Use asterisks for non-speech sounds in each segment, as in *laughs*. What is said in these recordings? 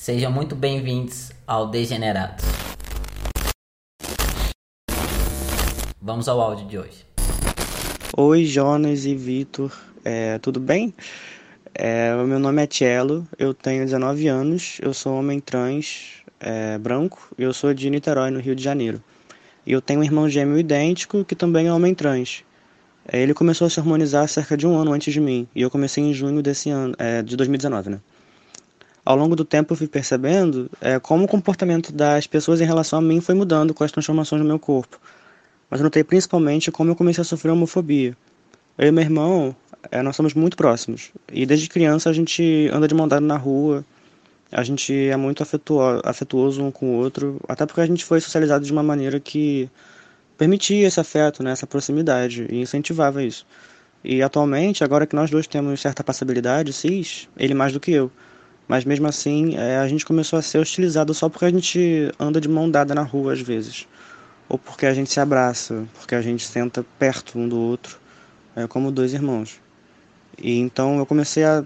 Sejam muito bem-vindos ao Degenerados. Vamos ao áudio de hoje. Oi, Jonas e Vitor, é, tudo bem? É, meu nome é Tielo, eu tenho 19 anos, eu sou homem trans, é, branco, e eu sou de Niterói, no Rio de Janeiro. E eu tenho um irmão gêmeo idêntico que também é homem trans. É, ele começou a se harmonizar cerca de um ano antes de mim, e eu comecei em junho desse ano, é, de 2019, né? Ao longo do tempo eu fui percebendo é, como o comportamento das pessoas em relação a mim foi mudando com as transformações no meu corpo. Mas eu notei principalmente como eu comecei a sofrer homofobia. Eu e meu irmão, é, nós somos muito próximos. E desde criança a gente anda de mão dada na rua, a gente é muito afetuoso um com o outro, até porque a gente foi socializado de uma maneira que permitia esse afeto, né, essa proximidade e incentivava isso. E atualmente, agora que nós dois temos certa passabilidade, cis, ele mais do que eu, mas mesmo assim é, a gente começou a ser hostilizado só porque a gente anda de mão dada na rua às vezes, ou porque a gente se abraça, porque a gente senta perto um do outro, é, como dois irmãos. E então eu comecei a,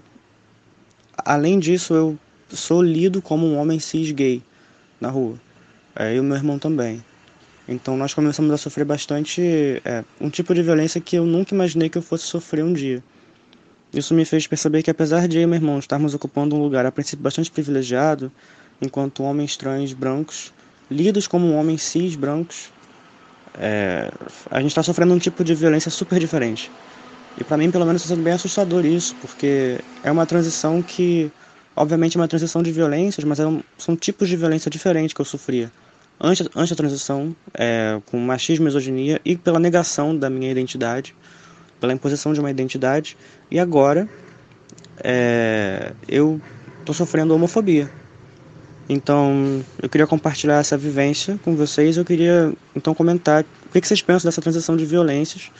além disso, eu sou lido como um homem cis gay na rua. É, e o meu irmão também. Então nós começamos a sofrer bastante é, um tipo de violência que eu nunca imaginei que eu fosse sofrer um dia. Isso me fez perceber que apesar de eu e meu irmão estarmos ocupando um lugar a princípio bastante privilegiado, enquanto homens trans brancos, lidos como homens cis brancos, é, a gente está sofrendo um tipo de violência super diferente. E para mim, pelo menos, está sendo bem assustador isso, porque é uma transição que Obviamente é uma transição de violências, mas é são tipos de violência diferentes que eu sofria. Antes, antes da transição, é, com machismo, misoginia e pela negação da minha identidade, pela imposição de uma identidade. E agora, é, eu estou sofrendo homofobia. Então, eu queria compartilhar essa vivência com vocês. Eu queria, então, comentar o que vocês pensam dessa transição de violências.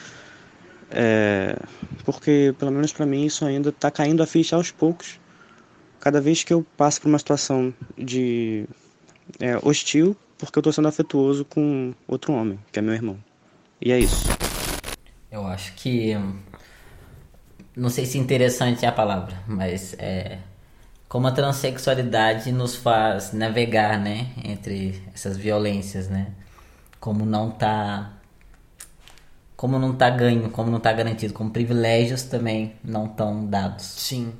É, porque, pelo menos para mim, isso ainda está caindo a ficha aos poucos cada vez que eu passo por uma situação de é, hostil, porque eu estou sendo afetuoso com outro homem, que é meu irmão. E é isso. Eu acho que. Não sei se interessante é a palavra, mas é. Como a transexualidade nos faz navegar, né? Entre essas violências, né? Como não tá. Como não tá ganho, como não tá garantido, como privilégios também não estão dados. Sim.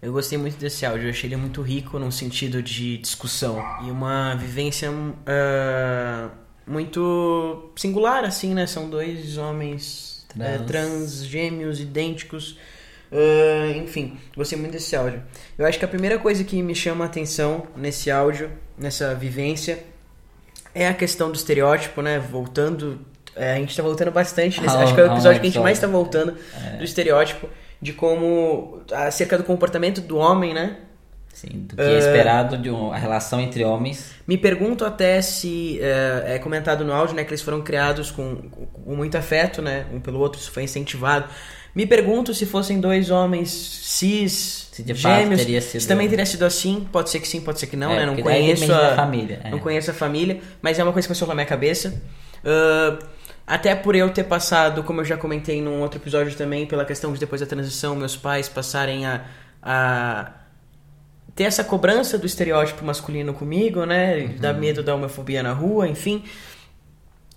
Eu gostei muito desse áudio, eu achei ele muito rico no sentido de discussão e uma vivência uh, muito singular, assim, né? São dois homens trans, é, trans gêmeos, idênticos. Uh, enfim, gostei muito desse áudio. Eu acho que a primeira coisa que me chama a atenção nesse áudio, nessa vivência, é a questão do estereótipo, né? Voltando. É, a gente tá voltando bastante. Nesse, acho que é o episódio que a gente mais tá voltando é. do estereótipo de como acerca do comportamento do homem, né? Sim, do que é esperado de uma, a relação entre homens. Me pergunto até se é, é, comentado no áudio, né, que eles foram criados com, com muito afeto, né, um pelo outro, isso foi incentivado. Me pergunto se fossem dois homens cis, se de gêmeos, teria sido... se também teria sido assim. Pode ser que sim, pode ser que não, é, né? Não conheço a família. É. Não conheço a família, mas é uma coisa que passou na minha cabeça. Uh, até por eu ter passado, como eu já comentei num outro episódio também, pela questão de depois da transição, meus pais passarem a, a ter essa cobrança do estereótipo masculino comigo, né? Uhum. Dar medo da homofobia na rua, enfim.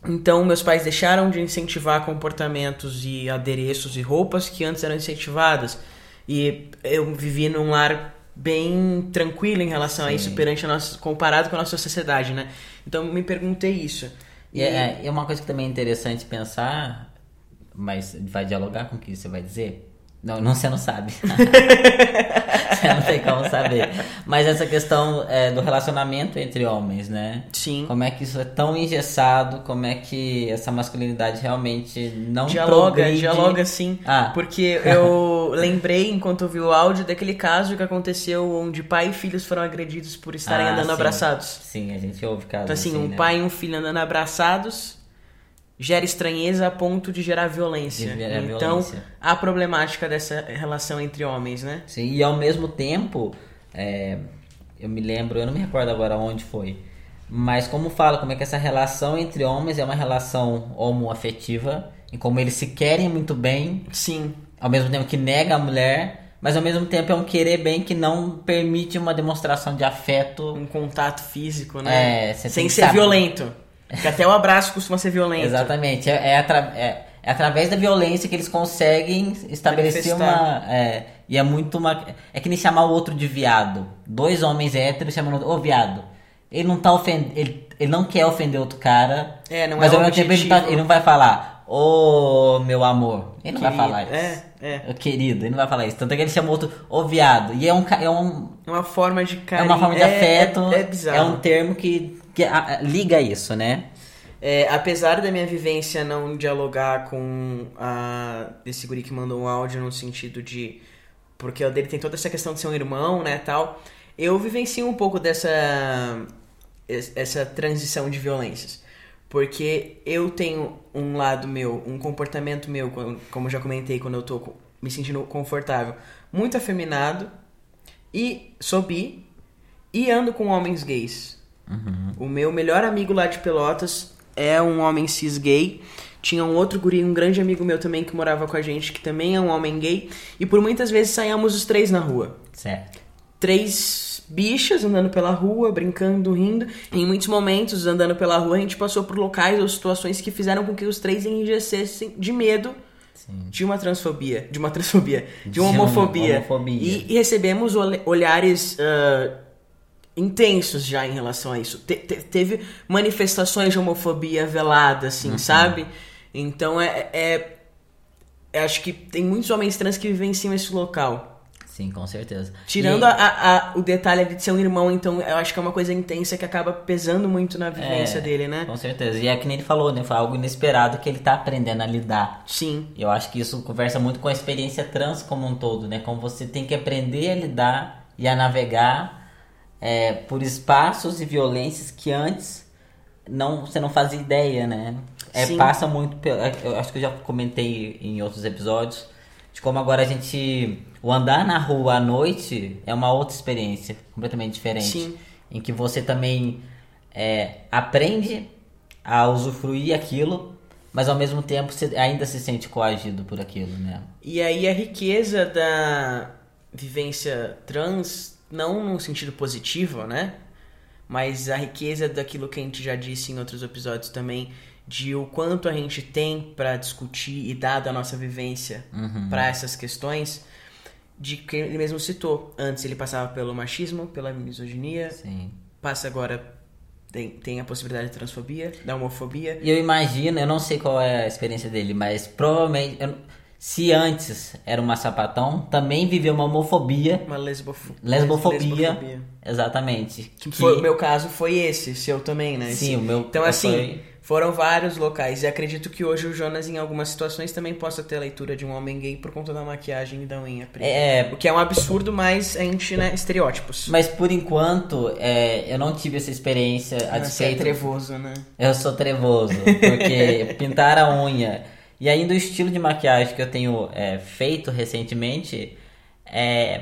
Então, meus pais deixaram de incentivar comportamentos e adereços e roupas que antes eram incentivadas. E eu vivi num lar bem tranquilo em relação Sim. a isso perante a nossa comparado com a nossa sociedade, né? Então, me perguntei isso. E é, é uma coisa que também é interessante pensar, mas vai dialogar com o que você vai dizer. Não, não você não sabe. *laughs* você não tem como saber. Mas essa questão é, do relacionamento entre homens, né? Sim. Como é que isso é tão engessado, como é que essa masculinidade realmente não dialoga, progride. dialoga sim. Ah. Porque eu *laughs* lembrei enquanto ouvi o áudio daquele caso que aconteceu onde pai e filhos foram agredidos por estarem ah, andando sim. abraçados. Sim, a gente ouve casos Então assim, assim um né? pai e um filho andando abraçados gera estranheza a ponto de gerar violência. De gerar então, violência. a problemática dessa relação entre homens, né? Sim, e ao mesmo tempo, é, eu me lembro, eu não me recordo agora onde foi, mas como fala, como é que essa relação entre homens é uma relação homoafetiva, e como eles se querem muito bem. Sim. Ao mesmo tempo que nega a mulher, mas ao mesmo tempo é um querer bem que não permite uma demonstração de afeto. Um contato físico, né? É, Sem ser saber. violento. Porque até o abraço costuma ser violento. Exatamente. É, é, atra- é- é através da violência que eles conseguem estabelecer Manifestar. uma. é, e é muito uma. É que nem chamar o outro de viado. Dois homens héteros chamando o outro, ô viado. Ele não tá ofendendo. Ele, ele não quer ofender outro cara. É, não mas é ao o mesmo tempo ele, tá- ele não vai falar, ô meu amor. Ele não vai Querido. falar isso. É, é. Querido, ele não vai falar isso. Tanto é que ele chama o outro, ô viado. E é um. É um É uma forma de é carinho. uma forma de afeto. É, é bizarro. é um termo que, que a- liga isso, né? É, apesar da minha vivência não dialogar com a desse guri que mandou um áudio no sentido de porque o dele tem toda essa questão de ser um irmão, né, tal. Eu vivencio um pouco dessa es- essa transição de violências. Porque eu tenho um lado meu, um comportamento meu, como eu já comentei, quando eu tô me sentindo confortável, muito afeminado e sou bi e ando com homens gays. O meu melhor amigo lá de Pelotas é um homem cis gay. Tinha um outro guri, um grande amigo meu também que morava com a gente, que também é um homem gay. E por muitas vezes saíamos os três na rua. Certo. Três bichas andando pela rua, brincando, rindo. Em muitos momentos, andando pela rua, a gente passou por locais ou situações que fizeram com que os três enrijecessem de medo Sim. de uma transfobia, de uma transfobia, de De uma homofobia. homofobia. E, e recebemos olhares ah, intensos já em relação a isso. Te- te- teve manifestações de homofobia velada, assim, Uhum. sabe? Então é, é, é- Acho que tem muitos homens trans que vivenciam esse local. Sim, com certeza. Tirando E- a- a- o detalhe de ser um irmão, então eu acho que é uma coisa intensa que acaba pesando muito na vivência É, dele, né? Com certeza. E é que nem ele falou, né? Foi algo inesperado que ele tá aprendendo a lidar. Sim. Eu acho que isso conversa muito com a experiência trans como um todo, né? Como você tem que aprender a lidar e a navegar é, por espaços e violências que antes não você não fazia ideia, né? É, Sim. passa muito pelo. Eu acho que eu já comentei em outros episódios de como agora a gente. O andar na rua à noite é uma outra experiência, completamente diferente. Sim. Em que você também é, aprende a usufruir aquilo, mas ao mesmo tempo você ainda se sente coagido por aquilo, né? E aí a riqueza da vivência trans, não num sentido positivo, né? Mas a riqueza daquilo que a gente já disse em outros episódios também, de o quanto a gente tem pra discutir e dar da nossa vivência pra essas questões, de que ele mesmo citou. Antes ele passava pelo machismo, pela misoginia, Sim. passa agora tem, tem a possibilidade de transfobia, da homofobia. E eu imagino, eu não sei qual é a experiência dele, mas provavelmente, eu- se antes era uma sapatão, também viveu uma homofobia, Uma lesbofo... lesbofobia, lesbofobia. exatamente. Que foi, o meu caso foi esse, seu também, né? Sim, Esse- o meu Então, foi- assim, foram vários locais. E acredito que hoje o Jonas, em algumas situações, também possa ter a leitura de um homem gay por conta da maquiagem e da unha preta. É, O que é um absurdo, mas a gente, né, estereótipos. mas por enquanto, é, eu não tive essa experiência a Você é despeito trevoso, né? Eu sou trevoso, porque *laughs* pintar a unha e ainda o estilo de maquiagem que eu tenho é, feito recentemente é,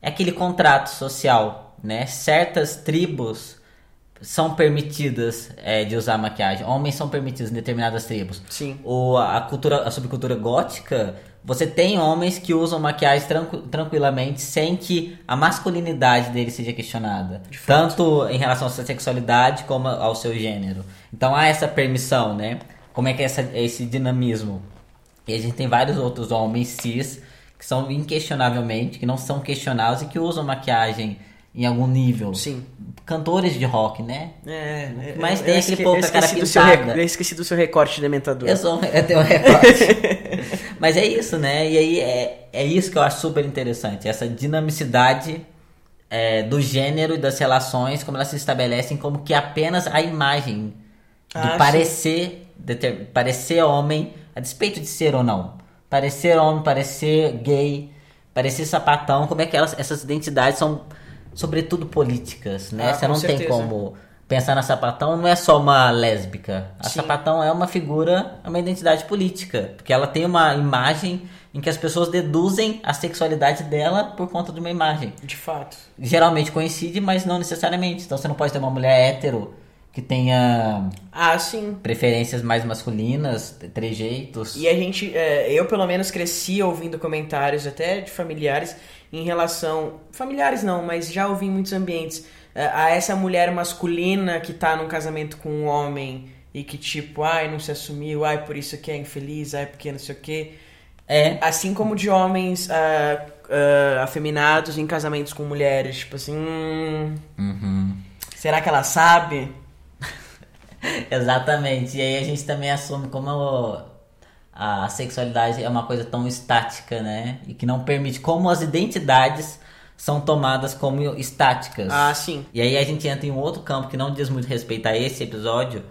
é aquele contrato social, né? Certas tribos são permitidas é, de usar maquiagem, homens são permitidos em determinadas tribos. Sim. O, a cultura, a subcultura gótica, você tem homens que usam maquiagem tranqu- tranquilamente sem que a masculinidade dele seja questionada. Tanto em relação à sua sexualidade como ao seu gênero. Então há essa permissão, né? Como é que é essa, esse dinamismo? E a gente tem vários outros homens cis que são inquestionavelmente, que não são questionados e que usam maquiagem em algum nível. Sim. Cantores de rock, né? É, Mas eu- tem eu aquele povo com a cara seu pintada. re- Eu esqueci do seu recorte de dementador. Eu, sou, eu tenho um recorte. *laughs* Mas é isso, né? E aí é, é isso que eu acho super interessante. Essa dinamicidade é, do gênero e das relações, como elas se estabelecem, como que apenas a imagem do Ah, parecer, deter- parecer homem, a despeito de ser ou não. Parecer homem, parecer gay, parecer sapatão, como é que elas, essas identidades são, sobretudo, políticas, né? Ah, Você não tem certeza. como pensar na sapatão, não é só uma lésbica. A Sim. sapatão é uma figura, é uma identidade política, porque ela tem uma imagem em que as pessoas deduzem a sexualidade dela por conta de uma imagem De fato. geralmente coincide, mas não necessariamente. Então você não pode ter uma mulher hétero que tenha Ah, sim. preferências mais masculinas, trejeitos. E a gente, é, eu pelo menos cresci ouvindo comentários até de familiares em relação. Familiares não, mas já ouvi em muitos ambientes. é, a essa mulher masculina que tá num casamento com um homem e que tipo, ai, não se assumiu, ai, por isso que é infeliz, ai, porque não sei o quê. É, Assim como de homens ah, ah, afeminados em casamentos com mulheres, tipo assim, hum, Uhum. será que ela sabe? *laughs* Exatamente. E aí a gente também assume como a sexualidade é uma coisa tão estática, né? E que não permite como as identidades são tomadas como estáticas. Ah, sim. E aí a gente entra em um outro campo que não diz muito respeito a esse episódio,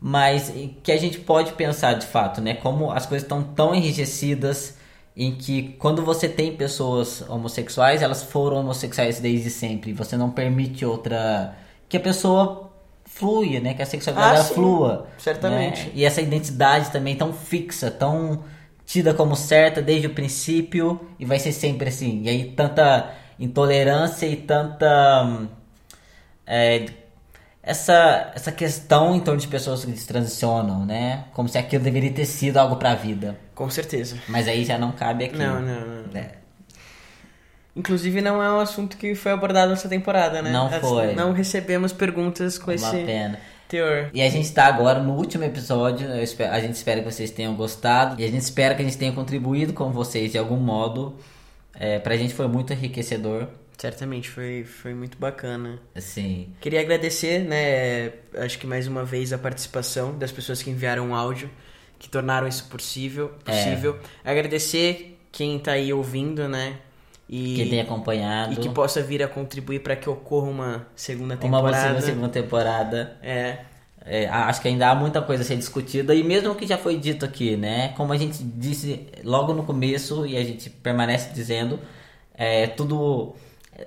mas que a gente pode pensar de fato, né? Como as coisas estão tão enrijecidas em que quando você tem pessoas homossexuais, elas foram homossexuais desde sempre. Você não permite outra que a pessoa flua, né? Que a sexualidade Ah, sim. flua. Certamente. né? E essa identidade também tão fixa, tão tida como certa desde o princípio e vai ser sempre assim. E aí tanta intolerância e tanta é, essa essa questão em torno de pessoas que se transicionam, né? Como se aquilo deveria ter sido algo pra vida. Com certeza. Mas aí já não cabe aqui. Não, não, não. É. Inclusive não é um assunto que foi abordado nessa temporada, né? Não As- foi. Não recebemos perguntas com Uma esse pena. teor. E a gente tá agora no último episódio. espero- a gente espera que vocês tenham gostado. E a gente espera que a gente tenha contribuído com vocês de algum modo. É, pra gente foi muito enriquecedor. Certamente foi, foi muito bacana. Assim, Queria agradecer, né? Acho que mais uma vez a participação das pessoas que enviaram áudio, que tornaram isso possível. É. possível. Agradecer quem tá aí ouvindo, né? E, quem tem acompanhado. e que possa vir a contribuir para que ocorra uma segunda uma temporada. possível segunda temporada. É. É, acho que ainda há muita coisa a ser discutida e mesmo o que já foi dito aqui, né? Como a gente disse logo no começo e a gente permanece dizendo, é tudo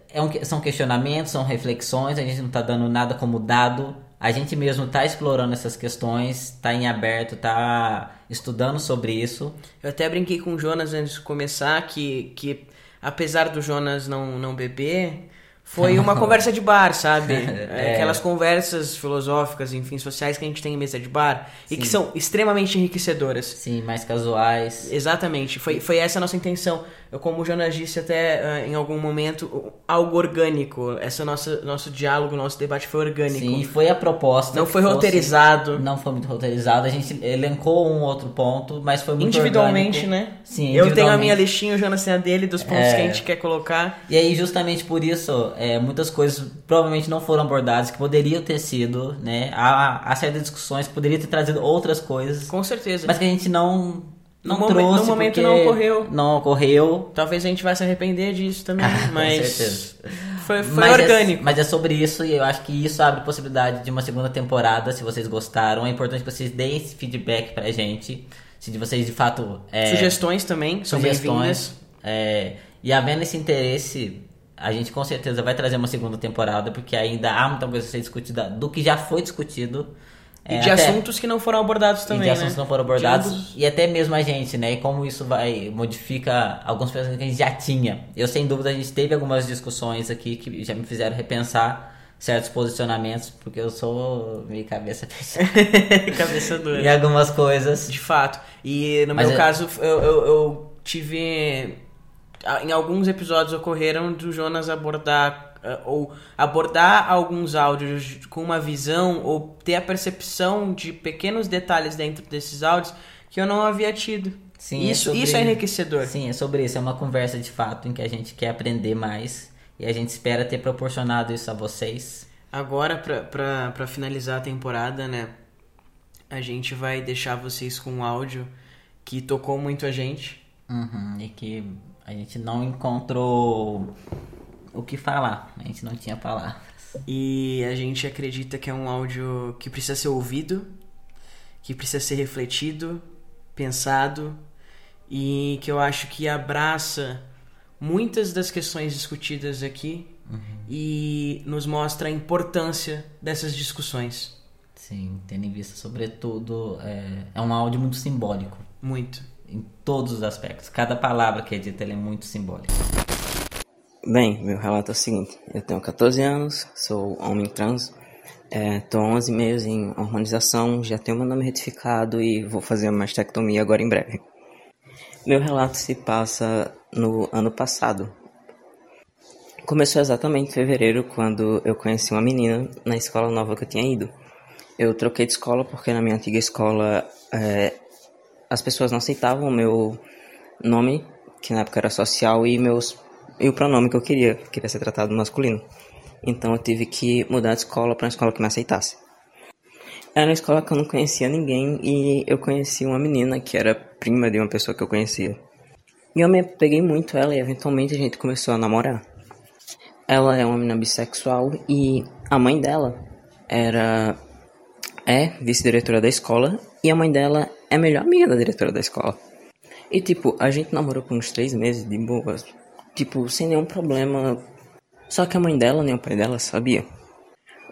é um- são questionamentos, são reflexões, a gente não tá dando nada como dado. A gente mesmo tá explorando essas questões, tá em aberto, tá estudando sobre isso. Eu até brinquei com o Jonas antes de começar que, que apesar do Jonas não, não beber, foi uma *laughs* conversa de bar, sabe? *laughs* É. Aquelas conversas filosóficas, enfim, sociais que a gente tem em mesa de bar e que Sim. são extremamente enriquecedoras. Sim, mais casuais. Exatamente, foi, foi essa a nossa intenção. Como o Jonas disse até ah, em algum momento, algo orgânico. Essa nossa nosso diálogo, nosso debate foi orgânico. Sim, e foi a proposta. não foi fosse- roteirizado. Não foi muito roteirizado. A gente elencou um outro ponto, mas foi muito Individualmente, orgânico. né? Sim, Eu tenho a individualmente. minha listinha, o Jonas tem a dele, dos pontos É. que a gente quer colocar. E aí, justamente por isso, é, muitas coisas provavelmente não foram abordadas, que poderiam ter sido, né? Há, há certas discussões que poderiam ter trazido outras coisas, Com certeza. mas que a gente não, não No trouxe. no momento não ocorreu. Não ocorreu. Talvez a gente vai se arrepender disso também, Ah, com mas certeza. foi, foi mas orgânico. É, mas é sobre isso e eu acho que isso abre possibilidade de uma segunda temporada, se vocês gostaram. É importante que vocês deem esse feedback pra gente. Se de vocês de fato. é, Sugestões também sugestões. É, e havendo esse interesse, a gente com certeza vai trazer uma segunda temporada, porque ainda há muita coisa a ser discutida do que já foi discutido. E É, de até- assuntos que não foram abordados e também, de assuntos né? que não foram abordados. ambos- E até mesmo a gente, né? E como isso vai modifica alguns pensamentos que a gente já tinha. Eu, sem dúvida, a gente teve algumas discussões aqui que já me fizeram repensar certos posicionamentos, porque eu sou meio cabeça *laughs* fechada Cabeça dura. em algumas coisas. De fato. E no Mas meu é- caso, eu, eu, eu tive. Em alguns episódios ocorreram do Jonas abordar. Eh, Ou abordar alguns áudios com uma visão, ou ter a percepção de pequenos detalhes dentro desses áudios que eu não havia tido. Sim, é isso, sobre- isso é enriquecedor. Sim, é sobre isso. É uma conversa de fato em que a gente quer aprender mais. E a gente espera ter proporcionado isso a vocês. Agora, pra finalizar a temporada, né? A gente vai deixar vocês com um áudio que tocou muito a gente. Uhum, e que a gente não encontrou o que falar. A gente não tinha palavras. E a gente acredita que é um áudio que precisa ser ouvido, que precisa ser refletido, pensado e que eu acho que abraça muitas das questões discutidas aqui e nos mostra a importância dessas discussões. Sim, tendo em vista, sobretudo, é, é um áudio muito simbólico. Muito. Em todos os aspectos. Cada palavra que é dita é muito simbólica. Bem, meu relato é o seguinte: eu tenho 14 anos, sou homem trans Estou é, 11 meses em hormonização, já tenho meu nome retificado e vou fazer uma mastectomia agora em breve. Meu relato se passa no ano passado. Começou exatamente em fevereiro, quando eu conheci uma menina na escola nova que eu tinha ido. Eu troquei de escola porque na minha antiga escola é, as pessoas não aceitavam o meu nome, que na época era social, e, meus, e o pronome que eu queria, queria ser tratado masculino. Então eu tive que mudar de escola para uma escola que me aceitasse. Era uma escola que eu não conhecia ninguém e eu conheci uma menina que era prima de uma pessoa que eu conhecia. E eu me peguei muito ela e eventualmente a gente começou a namorar. Ela é uma menina bissexual e a mãe dela era é vice-diretora da escola e a mãe dela é a melhor amiga da diretora da escola. E tipo, a gente namorou por uns três meses de boas, tipo, sem nenhum problema. Só que a mãe dela nem o pai dela sabia.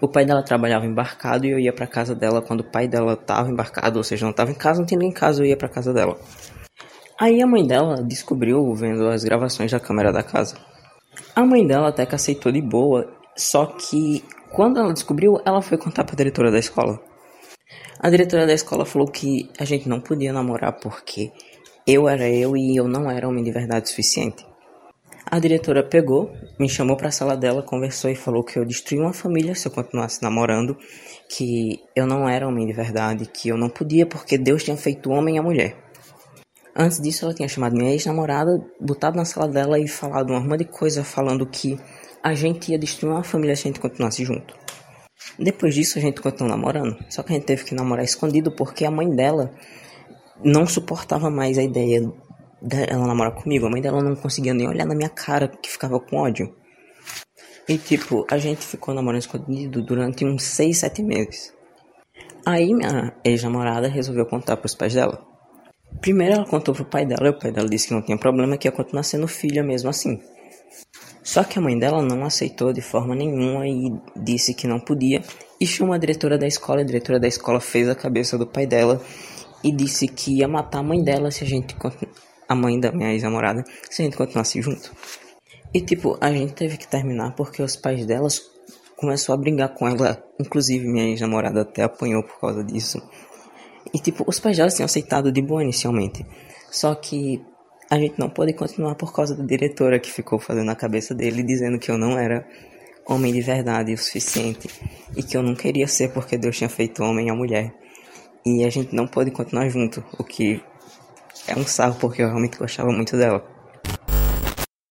O pai dela trabalhava embarcado e eu ia para casa dela quando o pai dela tava embarcado, ou seja, não tava em casa, não tinha ninguém em casa, eu ia para casa dela. Aí a mãe dela descobriu vendo as gravações da câmera da casa. A mãe dela até que aceitou de boa, só que quando ela descobriu, ela foi contar para a diretora da escola. A diretora da escola falou que a gente não podia namorar porque eu era eu e eu não era homem de verdade suficiente. A diretora pegou, me chamou para a sala dela, conversou e falou que eu destruí uma família se eu continuasse namorando, que eu não era homem de verdade, que eu não podia porque Deus tinha feito homem a mulher. Antes disso, ela tinha chamado minha ex-namorada, botado na sala dela e falado uma arma de coisa falando que a gente ia destruir uma família se a gente continuasse junto. Depois disso, a gente continuou namorando, só que a gente teve que namorar escondido porque a mãe dela não suportava mais a ideia dela namorar comigo. A mãe dela não conseguia nem olhar na minha cara, que ficava com ódio. E tipo, a gente ficou namorando escondido durante uns 6, 7 meses. Aí minha ex-namorada resolveu contar pros pais dela. Primeiro ela contou pro pai dela, e o pai dela disse que não tinha problema, que ia continuar sendo filha mesmo assim. Só que a mãe dela não aceitou de forma nenhuma e disse que não podia, e chamou a diretora da escola, a diretora da escola fez a cabeça do pai dela e disse que ia matar a mãe dela se a gente a mãe da minha ex-namorada, se a gente continuasse junto. E tipo, a gente teve que terminar porque os pais delas começou a brigar com ela, inclusive minha ex-namorada até apanhou por causa disso. E tipo, os pais delas tinham aceitado de boa inicialmente. Só que a gente não pôde continuar por causa da diretora que ficou fazendo a cabeça dele dizendo que eu não era homem de verdade o suficiente e que eu não queria ser porque Deus tinha feito homem e mulher. E a gente não pôde continuar junto, o que é um sarro porque eu realmente gostava muito dela.